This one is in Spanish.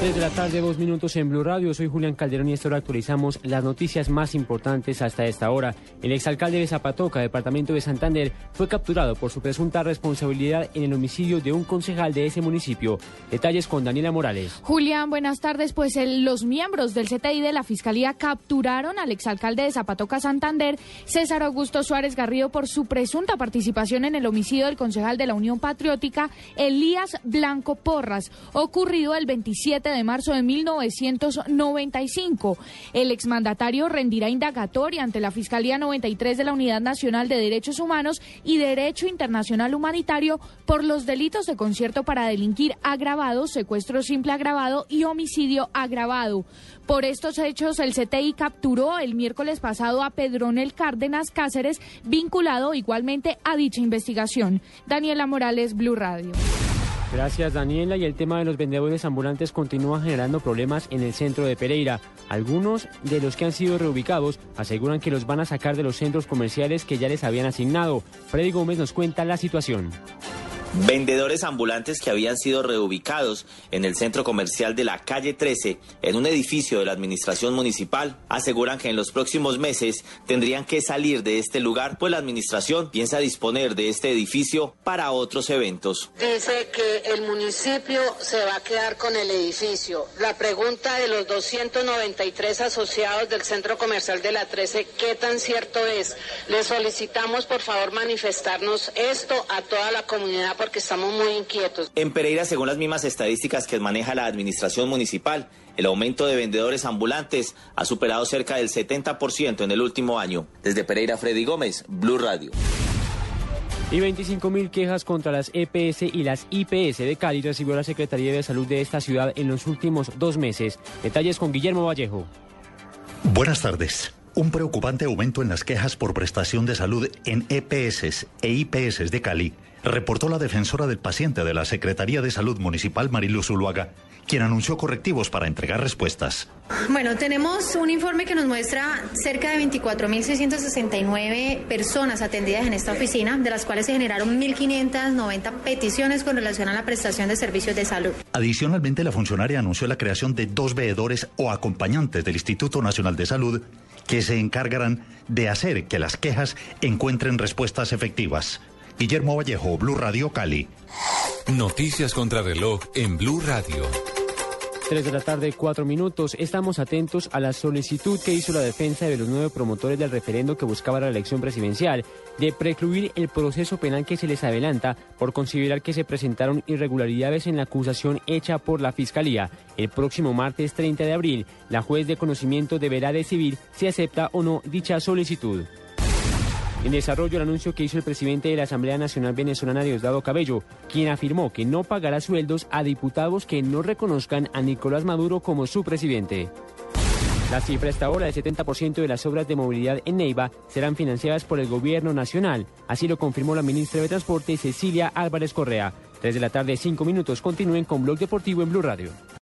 3 de la tarde, dos minutos en Blue Radio. Soy Julián Calderón y esta hora actualizamos las noticias más importantes hasta esta hora. El exalcalde de Zapatoca, departamento de Santander, fue capturado por su presunta responsabilidad en el homicidio de un concejal de ese municipio. Detalles con Daniela Morales. Julián, buenas tardes. Pues los miembros del CTI de la Fiscalía capturaron al exalcalde de Zapatoca, Santander, César Augusto Suárez Garrido, por su presunta participación en el homicidio del concejal de la Unión Patriótica, Elías Blanco Porras, ocurrido el 27 de marzo de 1995. El exmandatario rendirá indagatoria ante la Fiscalía 93 de la Unidad Nacional de Derechos Humanos y Derecho Internacional Humanitario por los delitos de concierto para delinquir agravado, secuestro simple agravado y homicidio agravado. Por estos hechos, el CTI capturó el miércoles pasado a Pedronel Cárdenas Cáceres, vinculado igualmente a dicha investigación. Daniela Morales, Blue Radio. Gracias Daniela y el tema de los vendedores ambulantes continúa generando problemas en el centro de Pereira. Algunos de los que han sido reubicados aseguran que los van a sacar de los centros comerciales que ya les habían asignado. Freddy Gómez nos cuenta la situación. Vendedores ambulantes que habían sido reubicados en el centro comercial de la calle 13, en un edificio de la administración municipal, aseguran que en los próximos meses tendrían que salir de este lugar, pues la administración piensa disponer de este edificio para otros eventos. Dice que el municipio se va a quedar con el edificio. La pregunta de los 293 asociados del centro comercial de la 13, ¿qué tan cierto es? Les solicitamos por favor manifestarnos esto a toda la comunidad porque estamos muy inquietos. En Pereira, según las mismas estadísticas que maneja la administración municipal, el aumento de vendedores ambulantes ha superado cerca del 70% en el último año. Desde Pereira, Freddy Gómez, Blue Radio. Y 25 mil quejas contra las EPS y las IPS de Cali recibió la Secretaría de Salud de esta ciudad en los últimos dos meses. Detalles con Guillermo Vallejo. Buenas tardes. Un preocupante aumento en las quejas por prestación de salud en EPS e IPS de Cali reportó la defensora del paciente de la Secretaría de Salud Municipal Mariluz Zuluaga, quien anunció correctivos para entregar respuestas. Bueno, tenemos un informe que nos muestra cerca de 24.669 personas atendidas en esta oficina, de las cuales se generaron 1.590 peticiones con relación a la prestación de servicios de salud. Adicionalmente, la funcionaria anunció la creación de dos veedores o acompañantes del Instituto Nacional de Salud que se encargarán de hacer que las quejas encuentren respuestas efectivas. Guillermo Vallejo, Blue Radio Cali. Noticias contra reloj en Blue Radio. 3 de la tarde, 4 minutos. Estamos atentos a la solicitud que hizo la defensa de los nueve promotores del referendo que buscaba la elección presidencial de precluir el proceso penal que se les adelanta por considerar que se presentaron irregularidades en la acusación hecha por la Fiscalía. El próximo martes 30 de abril, la juez de conocimiento deberá decidir si acepta o no dicha solicitud. En desarrollo el anuncio que hizo el presidente de la Asamblea Nacional Venezolana Diosdado Cabello, quien afirmó que no pagará sueldos a diputados que no reconozcan a Nicolás Maduro como su presidente. La cifra hasta ahora del 70% de las obras de movilidad en Neiva serán financiadas por el gobierno nacional. Así lo confirmó la ministra de Transporte Cecilia Álvarez Correa. Desde la tarde, cinco minutos. Continúen con Blog Deportivo en Blue Radio.